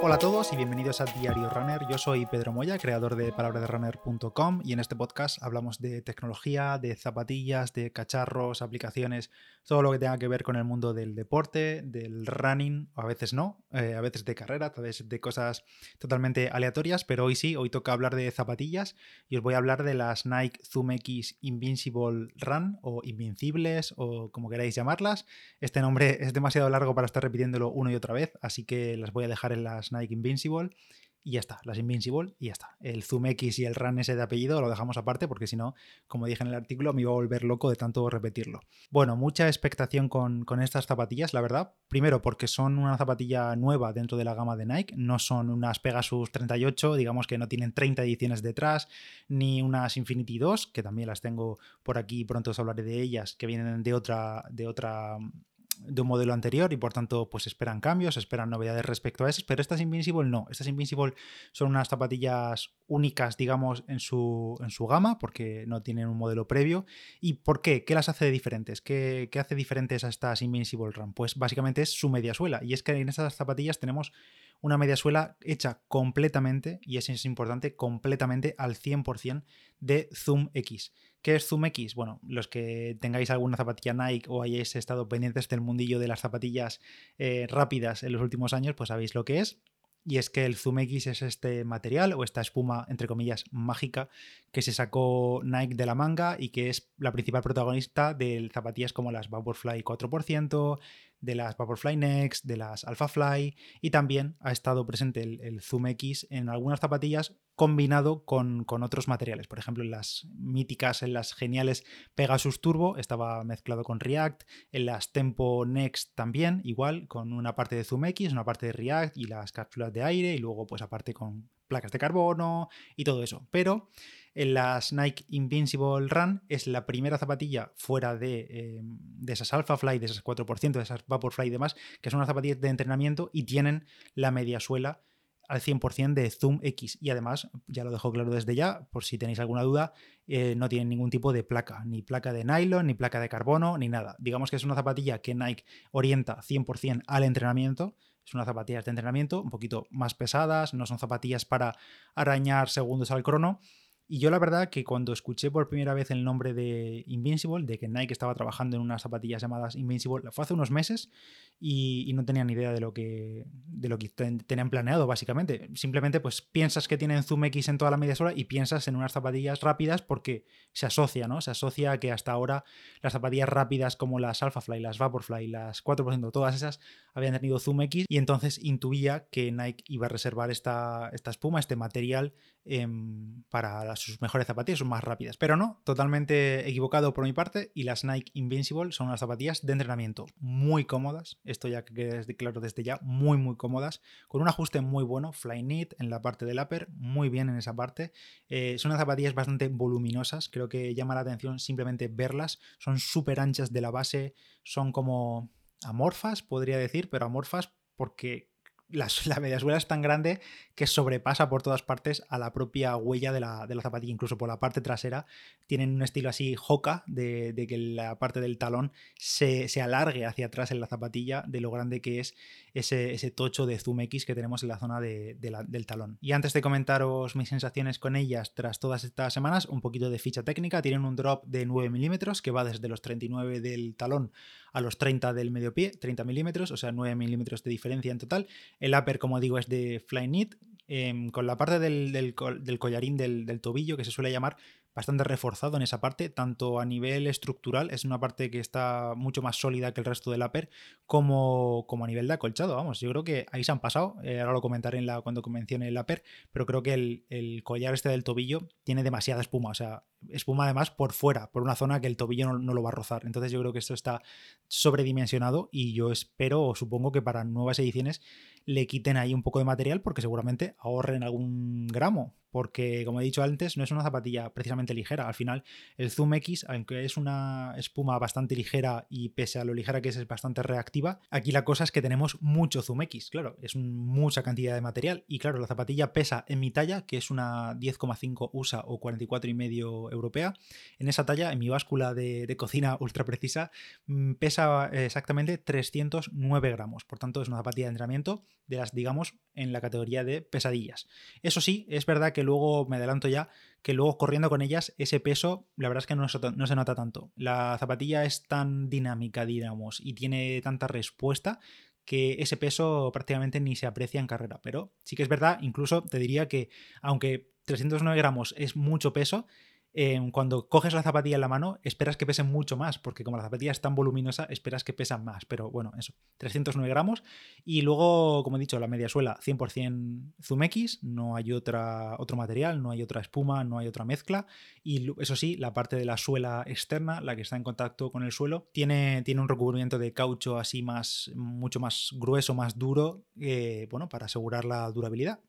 Hola a todos y bienvenidos a Diario Runner. Yo soy Pedro Moya, creador de palabraderunner.com y en este podcast hablamos de tecnología, de zapatillas, de cacharros, aplicaciones, todo lo que tenga que ver con el mundo del deporte, del running, o a veces no, eh, a veces de carrera, a veces de cosas totalmente aleatorias, pero hoy sí, hoy toca hablar de zapatillas y os voy a hablar de las Nike Zoom X Invincible Run o Invincibles o como queráis llamarlas. Este nombre es demasiado largo para estar repitiéndolo una y otra vez, así que las voy a dejar en las Nike Invincible y ya está, las Invincible y ya está. El Zoom X y el Run ese de apellido lo dejamos aparte porque si no, como dije en el artículo, me iba a volver loco de tanto repetirlo. Bueno, mucha expectación con, con, estas zapatillas, la verdad. Primero porque son una zapatilla nueva dentro de la gama de Nike, no son unas Pegasus 38, digamos que no tienen 30 ediciones detrás, ni unas Infinity 2, que también las tengo por aquí, pronto os hablaré de ellas, que vienen de otra, de otra de un modelo anterior y por tanto pues esperan cambios, esperan novedades respecto a esas, pero estas Invincible no, estas Invincible son unas zapatillas únicas digamos en su, en su gama porque no tienen un modelo previo y ¿por qué? ¿Qué las hace diferentes? ¿Qué, ¿Qué hace diferentes a estas Invincible Run? Pues básicamente es su media suela y es que en estas zapatillas tenemos una media suela hecha completamente, y eso es importante, completamente al 100% de Zoom X. ¿Qué es Zoom X? Bueno, los que tengáis alguna zapatilla Nike o hayáis estado pendientes del mundillo de las zapatillas eh, rápidas en los últimos años, pues sabéis lo que es. Y es que el Zoom X es este material o esta espuma, entre comillas, mágica que se sacó Nike de la manga y que es la principal protagonista de zapatillas como las Vaporfly 4%, de las Vaporfly Next, de las Alphafly y también ha estado presente el, Zoom X en algunas zapatillas combinado con, con, otros materiales. Por ejemplo, en las míticas, en las geniales Pegasus Turbo estaba mezclado con React, en las Tempo Next también, igual, con una parte de Zoom X, una parte de React y las cápsulas de aire y luego pues aparte con placas de carbono y todo eso. Pero en las Nike Invincible Run es la primera zapatilla fuera de, eh, de esas Alpha Fly, de esas 4%, de esas Vaporfly y demás, que son unas zapatillas de entrenamiento y tienen la media suela al 100% de Zoom X. Y además, ya lo dejo claro desde ya, por si tenéis alguna duda, eh, no tienen ningún tipo de placa, ni placa de nylon, ni placa de carbono, ni nada. Digamos que es una zapatilla que Nike orienta 100% al entrenamiento. Es una zapatilla de entrenamiento un poquito más pesadas, no son zapatillas para arañar segundos al crono, y yo la verdad que cuando escuché por primera vez el nombre de Invincible, de que Nike estaba trabajando en unas zapatillas llamadas Invincible, fue hace unos meses y, no tenía ni idea de lo que, de lo que tenían planeado, básicamente. Simplemente pues piensas que tienen Zoom X en toda la media sola y piensas en unas zapatillas rápidas porque se asocia, ¿no? Se asocia a que hasta ahora las zapatillas rápidas como las Alphafly, las Vaporfly, las 4%, todas esas habían tenido Zoom X y entonces intuía que Nike iba a reservar esta, esta espuma, este material em, para sus mejores zapatillas, son más rápidas. Pero no, totalmente equivocado por mi parte. Y las Nike Invincible son unas zapatillas de entrenamiento muy cómodas. Esto ya que quede claro desde ya, muy, muy cómodas. Con un ajuste muy bueno, fly knit en la parte del upper, muy bien en esa parte. Eh, son unas zapatillas bastante voluminosas. Creo que llama la atención simplemente verlas. Son súper anchas de la base. Son como amorfas, podría decir, pero amorfas porque la, la media suela es tan grande que sobrepasa por todas partes a la propia huella de la, de la zapatilla, incluso por la parte trasera. Tienen un estilo así joca de, de que la parte del talón se, se, alargue hacia atrás en la zapatilla de lo grande que es ese, ese tocho de Zoom X que tenemos en la zona de la, del talón. Y antes de comentaros mis sensaciones con ellas tras todas estas semanas, un poquito de ficha técnica. Tienen un drop de 9 milímetros que va desde los 39 del talón a los 30 del medio pie, 30 milímetros, o sea, 9 milímetros de diferencia en total. El upper, como digo, es de Flyknit, eh, con la parte del, collarín del, tobillo, que se suele llamar, bastante reforzado en esa parte, tanto a nivel estructural, es una parte que está mucho más sólida que el resto del upper, como, como a nivel de acolchado, vamos, yo creo que ahí se han pasado, eh, ahora lo comentaré en la, cuando mencione el upper, pero creo que el, el, collar este del tobillo tiene demasiada espuma, o sea, espuma además por fuera, por una zona que el tobillo no, no lo va a rozar, entonces yo creo que esto está sobredimensionado y yo espero o supongo que para nuevas ediciones le quiten ahí un poco de material porque seguramente ahorren algún gramo, porque como he dicho antes, no es una zapatilla precisamente ligera. Al final, el Zoom X, aunque es una espuma bastante ligera y pese a lo ligera que es, es bastante reactiva, aquí la cosa es que tenemos mucho Zoom X, claro, es mucha cantidad de material y claro, la zapatilla pesa en mi talla, que es una 10,5 USA o 44,5 europea. En esa talla, en mi báscula de, cocina ultra precisa, mm, pesa exactamente 309 gramos. Por tanto, es una zapatilla de entrenamiento de las, digamos, en la categoría de pesadillas. Eso sí, es verdad que luego, me adelanto ya, que luego corriendo con ellas, ese peso, la verdad es que no se nota tanto. La zapatilla es tan dinámica, digamos, y tiene tanta respuesta que ese peso prácticamente ni se aprecia en carrera. Pero sí que es verdad, incluso te diría que aunque 309 gramos es mucho peso, cuando coges la zapatilla en la mano, esperas que pesen mucho más, porque como la zapatilla es tan voluminosa, esperas que pesan más. Pero bueno, eso, 309 gramos. Y luego, como he dicho, la media suela 100% Zoom X, no hay otra, otro material, no hay otra espuma, no hay otra mezcla. Y eso sí, la parte de la suela externa, la que está en contacto con el suelo, tiene, tiene un recubrimiento de caucho así más, mucho más grueso, más duro, eh, bueno, para asegurar la durabilidad.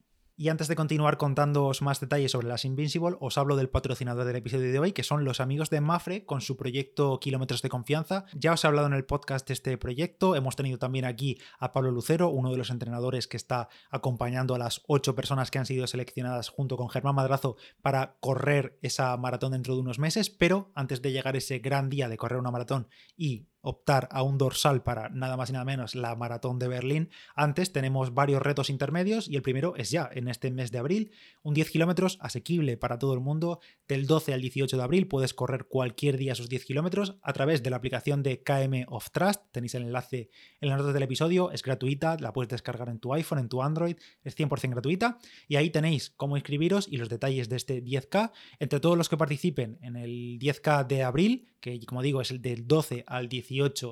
Y antes de continuar contándoos más detalles sobre las Invincible, os hablo del patrocinador del episodio de hoy, que son los amigos de Mafre con su proyecto Kilómetros de Confianza. Ya os he hablado en el podcast de este proyecto, hemos tenido también aquí a Pablo Lucero, uno de los entrenadores que está acompañando a las ocho personas que han sido seleccionadas junto con Germán Madrazo para correr esa maratón dentro de unos meses, pero antes de llegar ese gran día de correr una maratón y optar a un dorsal para nada más y nada menos la maratón de Berlín, antes tenemos varios retos intermedios y el primero es ya en este mes de abril, un 10 kilómetros asequible para todo el mundo. Del 12 al 18 de abril puedes correr cualquier día esos 10 kilómetros a través de la aplicación de KM of Trust. Tenéis el enlace en las notas del episodio, es gratuita, la puedes descargar en tu iPhone, en tu Android, es 100% gratuita y ahí tenéis cómo inscribiros y los detalles de este 10K. Entre todos los que participen en el 10K de abril, que como digo es el del 12 al 18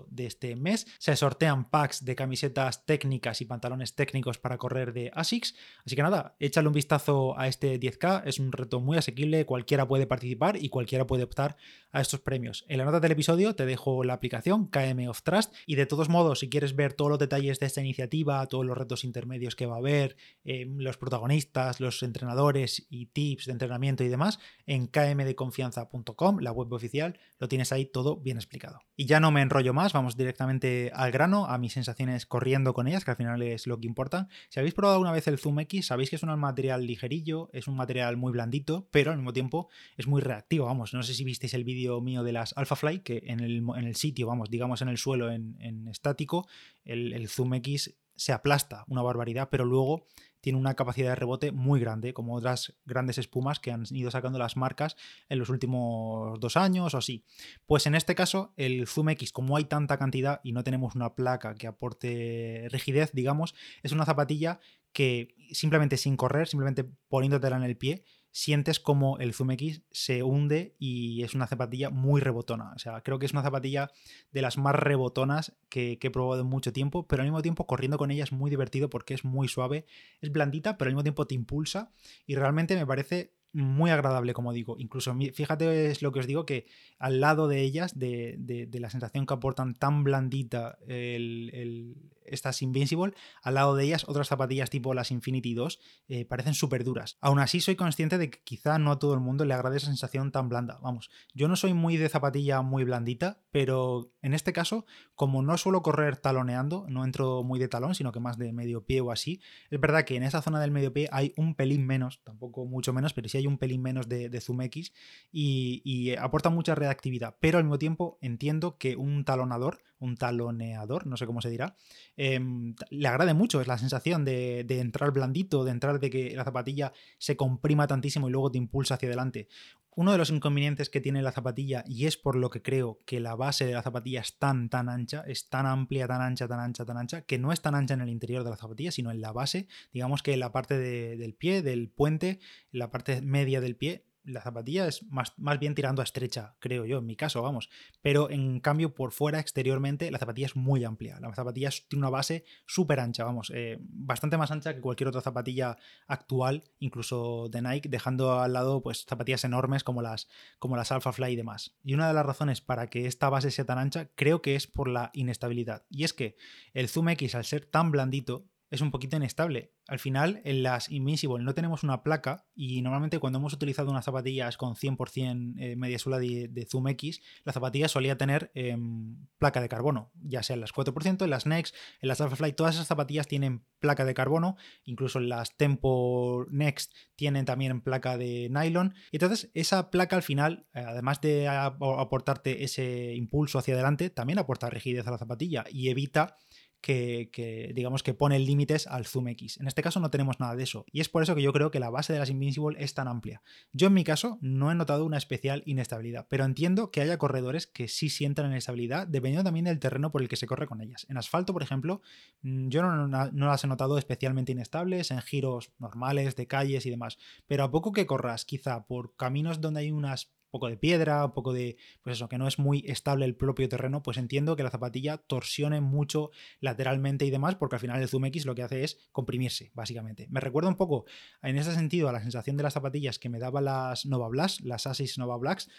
de este mes. Se sortean packs de camisetas técnicas y pantalones técnicos para correr de ASICS. Así que nada, échale un vistazo a este 10K, es un reto muy asequible, cualquiera puede participar y cualquiera puede optar a estos premios. En la nota del episodio te dejo la aplicación KM of Trust y de todos modos, si quieres ver todos los detalles de esta iniciativa, todos los retos intermedios que va a haber, eh, los protagonistas, los entrenadores y tips de entrenamiento y demás, en kmdeconfianza.com, la web oficial, lo tienes ahí todo bien explicado. Y ya no me enrollo más, vamos directamente al grano, a mis sensaciones corriendo con ellas, que al final es lo que importa. Si habéis probado alguna vez el Zoom X, sabéis que es un material ligerillo, es un material muy blandito, pero al mismo tiempo es muy reactivo. Vamos, no sé si visteis el vídeo mío de las Alphafly, que en el, en el sitio, vamos, digamos en el suelo en, estático, el, el Zoom X se aplasta una barbaridad, pero luego tiene una capacidad de rebote muy grande, como otras grandes espumas que han ido sacando las marcas en los últimos dos años o así. Pues en este caso, el Zoom X, como hay tanta cantidad y no tenemos una placa que aporte rigidez, digamos, es una zapatilla que simplemente sin correr, simplemente poniéndotela en el pie, sientes como el Zoom X se hunde y es una zapatilla muy rebotona. O sea, creo que es una zapatilla de las más rebotonas que, he probado en mucho tiempo, pero al mismo tiempo corriendo con ella es muy divertido porque es muy suave, es blandita, pero al mismo tiempo te impulsa y realmente me parece muy agradable, como digo. Incluso, fíjate, es lo que os digo, que al lado de ellas, de, la sensación que aportan tan blandita el, estas Invincible, al lado de ellas otras zapatillas tipo las Infinity 2 eh, parecen súper duras. Aún así soy consciente de que quizá no a todo el mundo le agrade esa sensación tan blanda. Vamos, yo no soy muy de zapatilla muy blandita, pero en este caso, como no suelo correr taloneando, no entro muy de talón, sino que más de medio pie o así, es verdad que en esa zona del medio pie hay un pelín menos, tampoco mucho menos, pero sí hay un pelín menos de, Zoom X y aporta mucha reactividad, pero al mismo tiempo entiendo que un talonador un taloneador, no sé cómo se dirá, em, le agrade mucho, es la sensación de, entrar blandito, de entrar de que la zapatilla se comprima tantísimo y luego te impulsa hacia adelante. Uno de los inconvenientes que tiene la zapatilla, y es por lo que creo que la base de la zapatilla es tan, tan ancha, es tan amplia, tan ancha, tan ancha, tan ancha, que no es tan ancha en el interior de la zapatilla, sino en la base, digamos que en la parte del pie, del puente, la parte media del pie, la zapatilla es más, más, bien tirando a estrecha, creo yo, en mi caso, vamos. Pero en cambio, por fuera, exteriormente, la zapatilla es muy amplia. La zapatilla tiene una base súper ancha, vamos, eh, bastante más ancha que cualquier otra zapatilla actual, incluso de Nike, dejando al lado pues zapatillas enormes como las, como las Alpha Fly y demás. Y una de las razones para que esta base sea tan ancha, creo que es por la inestabilidad. Y es que el Zoom X, al ser tan blandito, es un poquito inestable. Al final, en las Invincible no tenemos una placa y normalmente cuando hemos utilizado unas zapatillas con 100% eh, media suela de, Zoom X, la zapatilla solía tener em, placa de carbono, ya sea en las 4%, en las Next, en las Alphafly, todas esas zapatillas tienen placa de carbono, incluso en las Tempo Next tienen también placa de nylon. Y entonces, esa placa al final, eh, además de aportarte ese impulso hacia adelante, también aporta rigidez a la zapatilla y evita que, digamos que pone límites al zoom X. En este caso no tenemos nada de eso y es por eso que yo creo que la base de las Invincible es tan amplia. Yo en mi caso no he notado una especial inestabilidad, pero entiendo que haya corredores que sí sientan inestabilidad dependiendo también del terreno por el que se corre con ellas. En asfalto, por ejemplo, mm, yo no, no las he notado especialmente inestables en giros normales de calles y demás, pero a poco que corras quizá por caminos donde hay unas poco de piedra, un poco de, pues eso, que no es muy estable el propio terreno, pues entiendo que la zapatilla torsione mucho lateralmente y demás, porque al final el Zoom X lo que hace es comprimirse, básicamente. Me recuerda un poco, en ese sentido, a la sensación de las zapatillas que me daba las Nova Blast, las Asis Nova Blacks,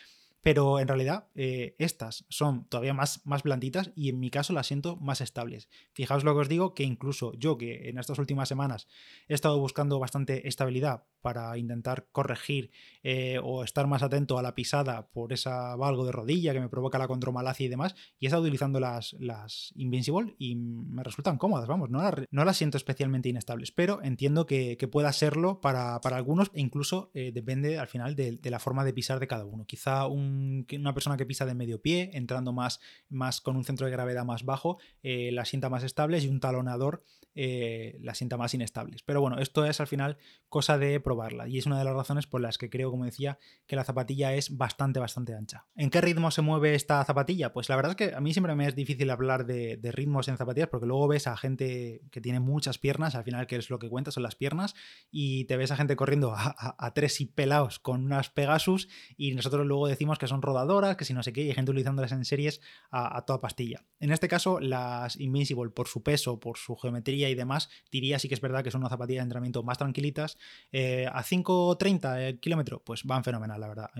pero en realidad eh, estas son todavía más, más blanditas y en mi caso las siento más estables. Fijaos lo que os digo, que incluso yo que en estas últimas semanas he estado buscando bastante estabilidad para intentar corregir eh, o estar más atento a la pisada por esa valgo de rodilla que me provoca la contromalacia y demás, y he estado utilizando las, las Invincible y me resultan cómodas, vamos, no las, no las siento especialmente inestables, pero entiendo que, pueda serlo para, algunos e incluso eh, depende al final de, de la forma de pisar de cada uno. Quizá un una persona que pisa de medio pie, entrando más, más con un centro de gravedad más bajo, eh, la sienta más estables y un talonador eh, la sienta más inestables. Pero bueno, esto es al final cosa de probarla y es una de las razones por las que creo, como decía, que la zapatilla es bastante, bastante ancha. ¿En qué ritmo se mueve esta zapatilla? Pues la verdad es que a mí siempre me es difícil hablar de, ritmos en zapatillas porque luego ves a gente que tiene muchas piernas, al final que es lo que cuenta son las piernas, y te ves a gente corriendo a, tres y pelados con unas Pegasus y nosotros luego decimos que son rodadoras, que si no sé qué, y hay gente utilizándolas en series a, toda pastilla. En este caso, las Invincible, por su peso, por su geometría, y demás, diría sí que es verdad que son una zapatilla de entrenamiento más tranquilitas. Eh, a 5.30 el kilómetro, pues van fenomenal, la verdad.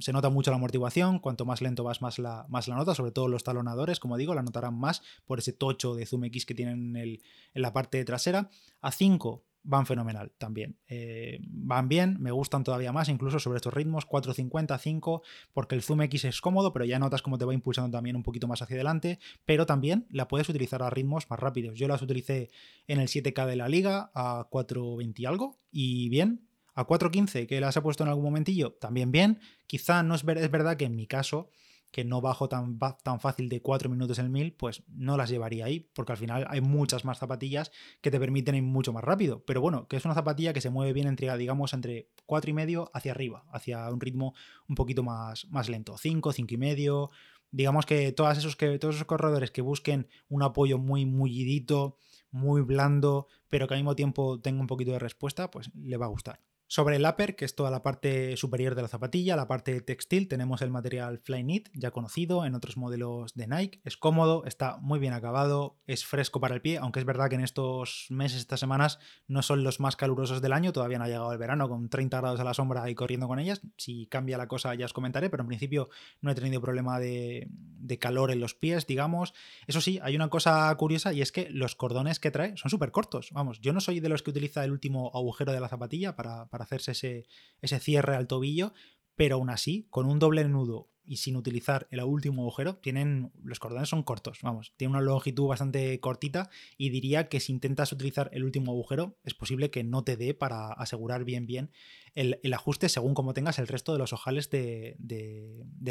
se nota mucho la amortiguación, cuanto más lento vas, más la, más la nota, sobre todo los talonadores, como digo, la notarán más por ese tocho de Zoom X que tienen en, en la parte trasera. A 5 van fenomenal también. Eh, van bien, me gustan todavía más, incluso sobre estos ritmos, 4.50, 5, porque el Zoom X es cómodo, pero ya notas cómo te va impulsando también un poquito más hacia adelante, pero también la puedes utilizar a ritmos más rápidos. Yo las utilicé en el 7K de la liga a 4.20 y algo, y bien. A 4.15, que las he puesto en algún momentillo, también bien. Quizá no es, es verdad que en mi caso que no bajo tan, tan fácil de 4 minutos el 1000, pues no las llevaría ahí, porque al final hay muchas más zapatillas que te permiten ir mucho más rápido. Pero bueno, que es una zapatilla que se mueve bien entre, digamos, entre 4 y medio hacia arriba, hacia un ritmo un poquito más, más lento. 5, 5 y medio. Digamos que, todos esos que todos esos corredores que busquen un apoyo muy mullidito, muy blando, pero que al mismo tiempo tenga un poquito de respuesta, pues le va a gustar. Sobre el upper, que es toda la parte superior de la zapatilla, la parte textil, tenemos el material Flyknit, ya conocido en otros modelos de Nike. Es cómodo, está muy bien acabado, es fresco para el pie, aunque es verdad que en estos meses, estas semanas, no son los más calurosos del año, todavía no ha llegado el verano con 30 grados a la sombra y corriendo con ellas. Si cambia la cosa ya os comentaré, pero en principio no he tenido problema de, calor en los pies, digamos. Eso sí, hay una cosa curiosa y es que los cordones que trae son súper cortos. Vamos, yo no soy de los que utiliza el último agujero de la zapatilla para hacerse ese, ese cierre al tobillo, pero aún así, con un doble nudo y sin utilizar el último agujero, tienen los cordones son cortos, vamos, tiene una longitud bastante cortita y diría que si intentas utilizar el último agujero es posible que no te dé para asegurar bien bien el, ajuste según como tengas el resto de los ojales de,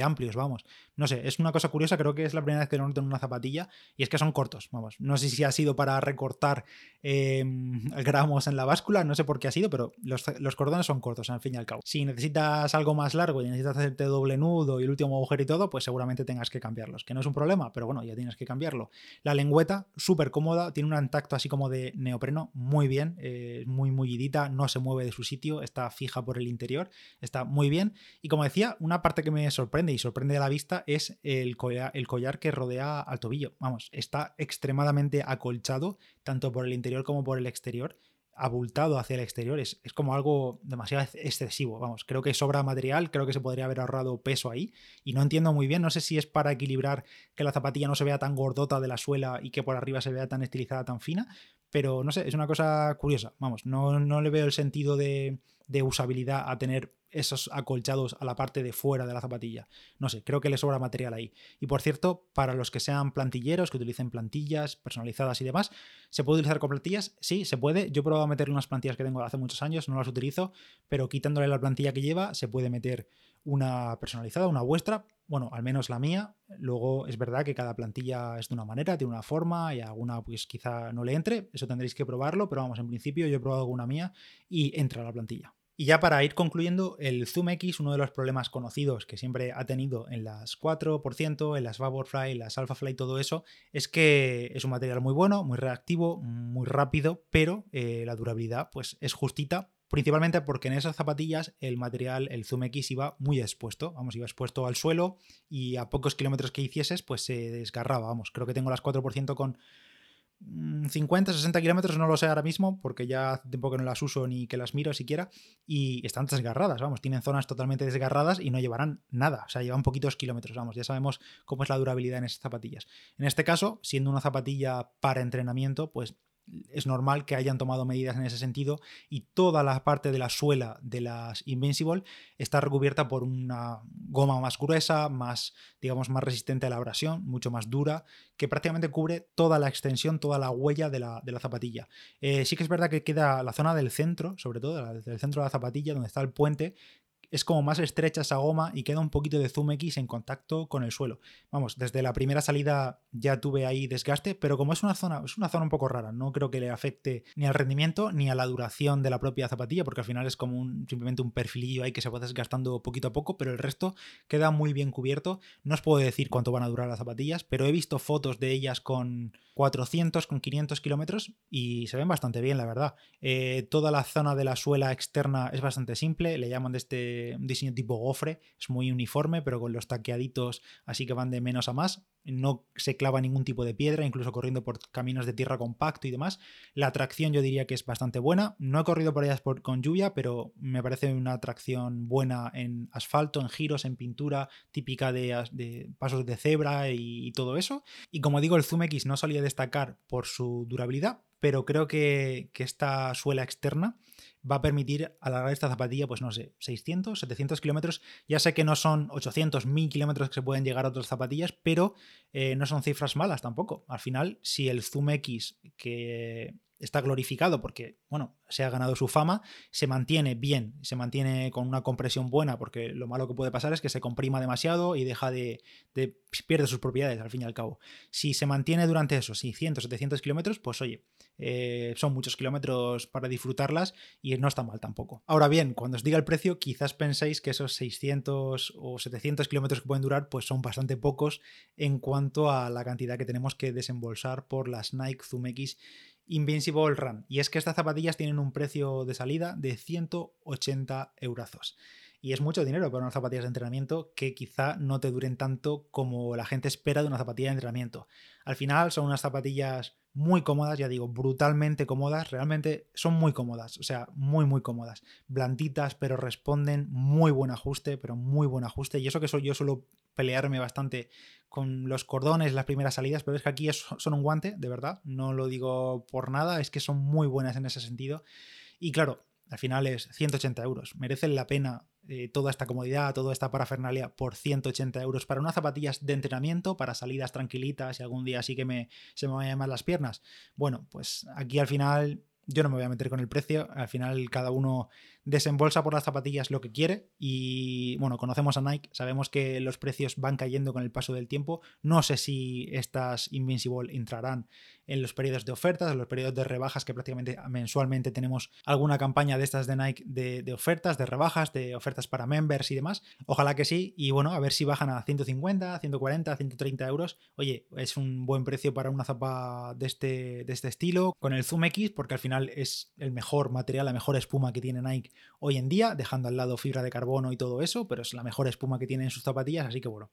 amplios, vamos. No sé, es una cosa curiosa, creo que es la primera vez que lo noto en una zapatilla y es que son cortos, vamos. No sé si ha sido para recortar em, gramos en la báscula, no sé por qué ha sido, pero los, cordones son cortos, al fin y al cabo. Si necesitas algo más largo y necesitas hacerte doble nudo y el último agujero y todo, pues seguramente tengas que cambiarlos, que no es un problema, pero bueno, ya tienes que cambiarlo. La lengüeta, súper cómoda, tiene un tacto así como de neopreno, muy bien, eh, muy mullidita, no se mueve de su sitio, está fija por el interior, está muy bien. Y como decía, una parte que me sorprende y sorprende a la vista es el collar, el collar que rodea al tobillo. Vamos, está extremadamente acolchado, tanto por el interior como por el exterior abultado hacia el exterior es, es, como algo demasiado excesivo. Vamos, creo que sobra material, creo que se podría haber ahorrado peso ahí y no entiendo muy bien, no sé si es para equilibrar que la zapatilla no se vea tan gordota de la suela y que por arriba se vea tan estilizada, tan fina, pero no sé, es una cosa curiosa. Vamos, no, no le veo el sentido de, de usabilidad a tener esos acolchados a la parte de fuera de la zapatilla. No sé, creo que le sobra material ahí. Y por cierto, para los que sean plantilleros, que utilicen plantillas personalizadas y demás, ¿se puede utilizar con plantillas? Sí, se puede. Yo he probado a meterle unas plantillas que tengo hace muchos años, no las utilizo, pero quitándole la plantilla que lleva, se puede meter una personalizada, una vuestra, bueno, al menos la mía. Luego es verdad que cada plantilla es de una manera, tiene una forma y alguna pues quizá no le entre, eso tendréis que probarlo, pero vamos, en principio yo he probado alguna mía y entra la plantilla. Y ya para ir concluyendo, el Zoom X, uno de los problemas conocidos que siempre ha tenido en las 4%, en las Vaporfly, en las AlphaFly, todo eso, es que es un material muy bueno, muy reactivo, muy rápido, pero eh, la durabilidad pues es justita principalmente porque en esas zapatillas el material, el Zoom X iba muy expuesto, vamos, iba expuesto al suelo y a pocos kilómetros que hicieses pues se desgarraba, vamos, creo que tengo las 4% con 50, mm, 60 kilómetros, no lo sé ahora mismo, porque ya hace tiempo que no las uso ni que las miro siquiera, y están desgarradas, vamos, tienen zonas totalmente desgarradas y no llevarán nada, o sea, llevan poquitos kilómetros, vamos, ya sabemos cómo es la durabilidad en esas zapatillas. En este caso, siendo una zapatilla para entrenamiento, pues es normal que hayan tomado medidas en ese sentido y toda la parte de la suela de las Invincible está recubierta por una goma más gruesa, más, digamos, más resistente a la abrasión, mucho más dura, que prácticamente cubre toda la extensión, toda la huella de la, zapatilla. Eh, sí que es verdad que queda la zona del centro, sobre todo, del centro de la zapatilla, donde está el puente, es como más estrecha esa goma y queda un poquito de zoom X en contacto con el suelo. Vamos, desde la primera salida ya tuve ahí desgaste, pero como es una zona, es una zona un poco rara, no creo que le afecte ni al rendimiento ni a la duración de la propia zapatilla, porque al final es como un, simplemente un perfilillo ahí que se va desgastando poquito a poco, pero el resto queda muy bien cubierto. No os puedo decir cuánto van a durar las zapatillas, pero he visto fotos de ellas con 400, con 500 kilómetros y se ven bastante bien, la verdad. Eh, toda la zona de la suela externa es bastante simple, le llaman de este un diseño tipo gofre, es muy uniforme, pero con los taqueaditos así que van de menos a más. No se clava ningún tipo de piedra, incluso corriendo por caminos de tierra compacto y demás. La tracción yo diría que es bastante buena. No he corrido por ellas con lluvia, pero me parece una tracción buena en asfalto, en giros, en pintura, típica de, pasos de cebra y, y todo eso. Y como digo, el Zoom X no solía destacar por su durabilidad, pero creo que, esta suela externa va a permitir alargar esta zapatilla, pues no sé, 600, 700 kilómetros. Ya sé que no son 800, 1000 kilómetros que se pueden llegar a otras zapatillas, pero eh, no son cifras malas tampoco. Al final, si el Zoom X, que está glorificado porque, bueno, se ha ganado su fama, se mantiene bien, se mantiene con una compresión buena, porque lo malo que puede pasar es que se comprima demasiado y deja de, de pierde sus propiedades al fin y al cabo. Si se mantiene durante esos 600, 700 kilómetros, pues oye, eh, son muchos kilómetros para disfrutarlas y no está mal tampoco. Ahora bien, cuando os diga el precio, quizás penséis que esos 600 o 700 kilómetros que pueden durar, pues son bastante pocos en cuanto a la cantidad que tenemos que desembolsar por las Nike Zoom X Invincible Run. Y es que estas zapatillas tienen un precio de salida de 180 euros. Y es mucho dinero para unas zapatillas de entrenamiento que quizá no te duren tanto como la gente espera de una zapatilla de entrenamiento. Al final son unas zapatillas muy cómodas, ya digo, brutalmente cómodas, realmente son muy cómodas, o sea, muy, muy cómodas. Blanditas, pero responden, muy buen ajuste, pero muy buen ajuste. Y eso que soy yo suelo pelearme bastante con los cordones, las primeras salidas, pero es que aquí son un guante, de verdad, no lo digo por nada, es que son muy buenas en ese sentido. Y claro, al final es 180 euros. Merecen la pena eh, toda esta comodidad, toda esta parafernalia por 180 euros para unas zapatillas de entrenamiento, para salidas tranquilitas y algún día sí que me, se me vayan más las piernas. Bueno, pues aquí al final yo no me voy a meter con el precio, al final cada uno desembolsa por las zapatillas lo que quiere y bueno, conocemos a Nike, sabemos que los precios van cayendo con el paso del tiempo, no sé si estas Invincible entrarán en los periodos de ofertas, en los periodos de rebajas que prácticamente mensualmente tenemos alguna campaña de estas de Nike de, ofertas, de rebajas, de ofertas para members y demás, ojalá que sí y bueno, a ver si bajan a 150, 140, 130 euros, oye, es un buen precio para una zapa de este, de este estilo, con el Zoom X porque al final es el mejor material, la mejor espuma que tiene Nike hoy en día, dejando al lado fibra de carbono y todo eso, pero es la mejor espuma que tiene en sus zapatillas, así que bueno,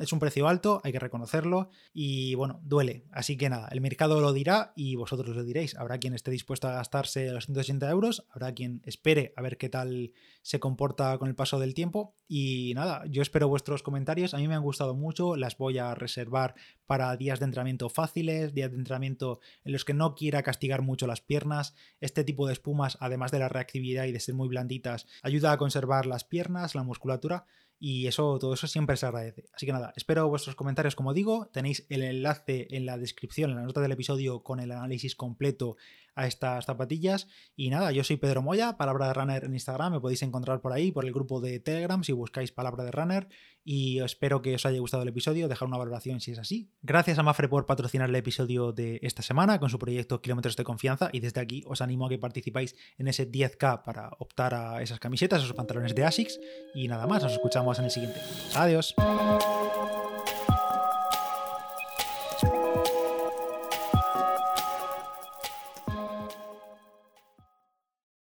es un precio alto, hay que reconocerlo y bueno, duele. Así que nada, el mercado lo dirá y vosotros lo diréis. Habrá quien esté dispuesto a gastarse los 180 euros, habrá quien espere a ver qué tal se comporta con el paso del tiempo. Y nada, yo espero vuestros comentarios. A mí me han gustado mucho, las voy a reservar para días de entrenamiento fáciles, días de entrenamiento en los que no quiera castigar mucho las piernas. Este tipo de espumas, además de la reactividad y de ser muy blanditas, ayuda a conservar las piernas, la musculatura y eso, todo eso siempre se agradece. Así que nada, espero vuestros comentarios, como digo. Tenéis el enlace en la descripción, en la nota del episodio, con el análisis completo a estas zapatillas. Y nada, yo soy Pedro Moya, Palabra de Runner en Instagram. Me podéis encontrar por ahí, por el grupo de Telegram, si buscáis Palabra de Runner. Y espero que os haya gustado el episodio. Dejar una valoración si es así. Gracias a Mafre por patrocinar el episodio de esta semana con su proyecto Kilómetros de Confianza. Y desde aquí os animo a que participáis en ese 10K para optar a esas camisetas, esos pantalones de ASICS. Y nada más, nos escuchamos en el siguiente. Adiós.